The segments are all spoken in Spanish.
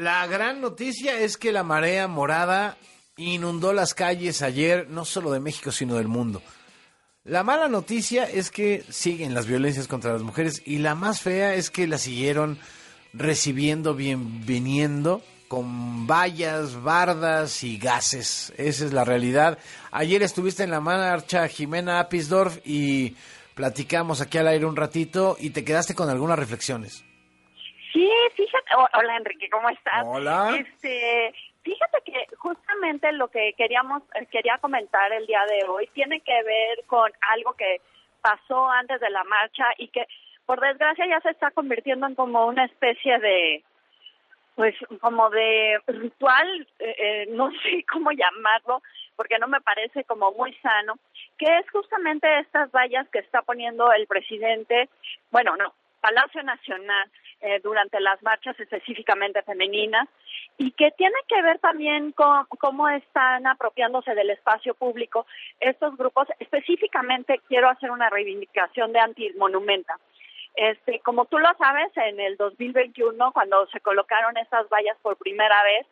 La gran noticia es que la marea morada inundó las calles ayer, no solo de México, sino del mundo. La mala noticia es que siguen las violencias contra las mujeres y la más fea es que la siguieron recibiendo, bienveniendo con vallas, bardas y gases. Esa es la realidad. Ayer estuviste en la marcha Jimena Apisdorf y platicamos aquí al aire un ratito y te quedaste con algunas reflexiones. Sí, fíjate. Hola Enrique, ¿cómo estás? Hola. Este, fíjate que justamente lo que queríamos eh, quería comentar el día de hoy tiene que ver con algo que pasó antes de la marcha y que por desgracia ya se está convirtiendo en como una especie de pues como de ritual, eh, eh, no sé cómo llamarlo, porque no me parece como muy sano, que es justamente estas vallas que está poniendo el presidente, bueno, no, Palacio Nacional, eh, durante las marchas específicamente femeninas y que tiene que ver también con cómo están apropiándose del espacio público estos grupos. Específicamente quiero hacer una reivindicación de antimonumenta. Este, como tú lo sabes, en el 2021, cuando se colocaron estas vallas por primera vez,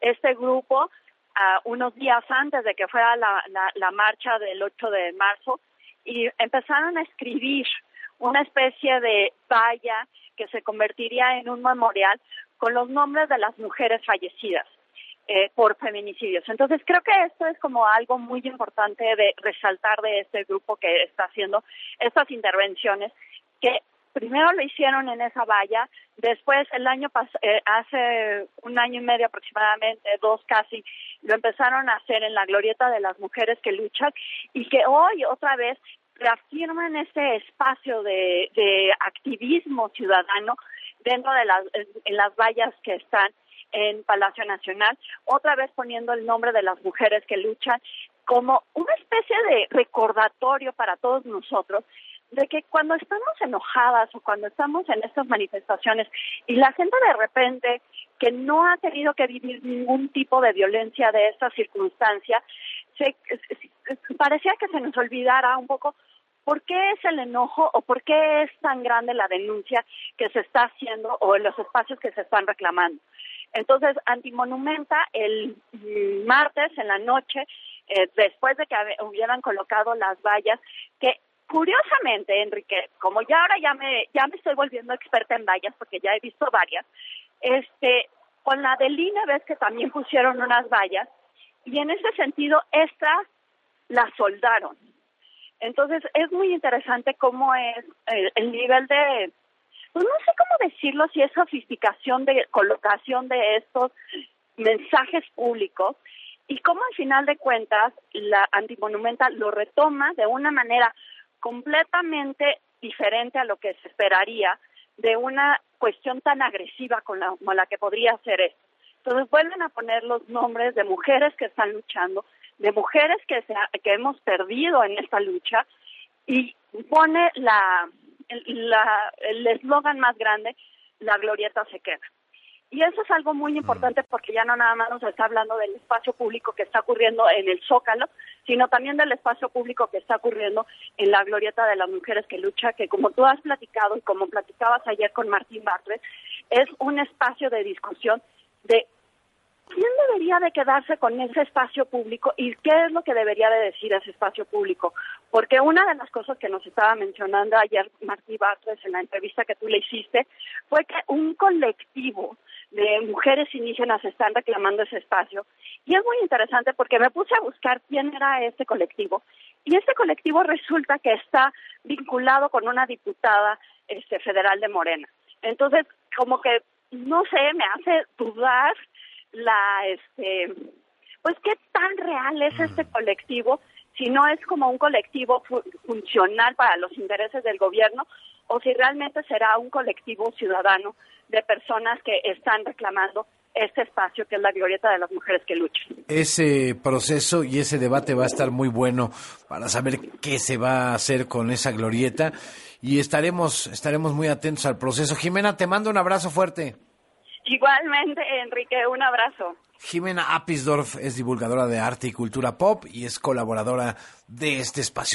este grupo, unos días antes de que fuera la, la marcha del 8 de marzo, y empezaron a escribir una especie de valla que se convertiría en un memorial con los nombres de las mujeres fallecidas. Eh, por feminicidios. Entonces creo que esto es como algo muy importante de resaltar de este grupo que está haciendo estas intervenciones que primero lo hicieron en esa valla, después el año eh, hace un año y medio aproximadamente, dos casi, lo empezaron a hacer en la glorieta de las mujeres que luchan y que hoy otra vez reafirman ese espacio de, de activismo ciudadano dentro de las, en las vallas que están en Palacio Nacional, otra vez poniendo el nombre de las mujeres que luchan como una especie de recordatorio para todos nosotros de que cuando estamos enojadas o cuando estamos en estas manifestaciones y la gente de repente que no ha tenido que vivir ningún tipo de violencia de esta circunstancia, se, parecía que se nos olvidara un poco por qué es el enojo o por qué es tan grande la denuncia que se está haciendo o los espacios que se están reclamando. Entonces, Antimonumenta el martes en la noche, eh, después de que hubieran colocado las vallas, que curiosamente, Enrique, como ya ahora ya me, ya me estoy volviendo experta en vallas porque ya he visto varias, este, con la del INE ves que también pusieron unas vallas y en ese sentido estas las soldaron. Entonces es muy interesante cómo es el, nivel de, pues no sé cómo decirlo, si es sofisticación de colocación de estos mensajes públicos y cómo al final de cuentas la antimonumenta lo retoma de una manera completamente diferente a lo que se esperaría de una cuestión tan agresiva con la, como la que podría ser esto. Entonces vuelven a poner los nombres de mujeres que están luchando, de mujeres que, se que hemos perdido en esta lucha y pone la el eslogan más grande, la glorieta se queda. Y eso es algo muy importante porque ya no nada más nos está hablando del espacio público que está ocurriendo en el Zócalo, sino también del espacio público que está ocurriendo en la glorieta de las mujeres que lucha, que como tú has platicado y como platicabas ayer con Martín Bartlett, es un espacio de discusión ¿quién debería de quedarse con ese espacio público y qué es lo que debería de decir ese espacio público? Porque una de las cosas que nos estaba mencionando ayer Martí Bartres en la entrevista que tú le hiciste fue que un colectivo de mujeres indígenas están reclamando ese espacio. Y es muy interesante porque me puse a buscar quién era este colectivo. Y este colectivo resulta que está vinculado con una diputada este, federal de Morena. Entonces, como que, no sé, me hace dudar la, este, pues qué tan real es este colectivo, si no es como un colectivo funcional para los intereses del gobierno, o si realmente será un colectivo ciudadano de personas que están reclamando este espacio que es la glorieta de las mujeres que luchan. Ese proceso y ese debate va a estar muy bueno para saber qué se va a hacer con esa glorieta y estaremos estaremos muy atentos al proceso. Jimena, te mando un abrazo fuerte. Igualmente, Enrique, un abrazo. Jimena Apisdorf es divulgadora de arte y cultura pop y es colaboradora de este espacio.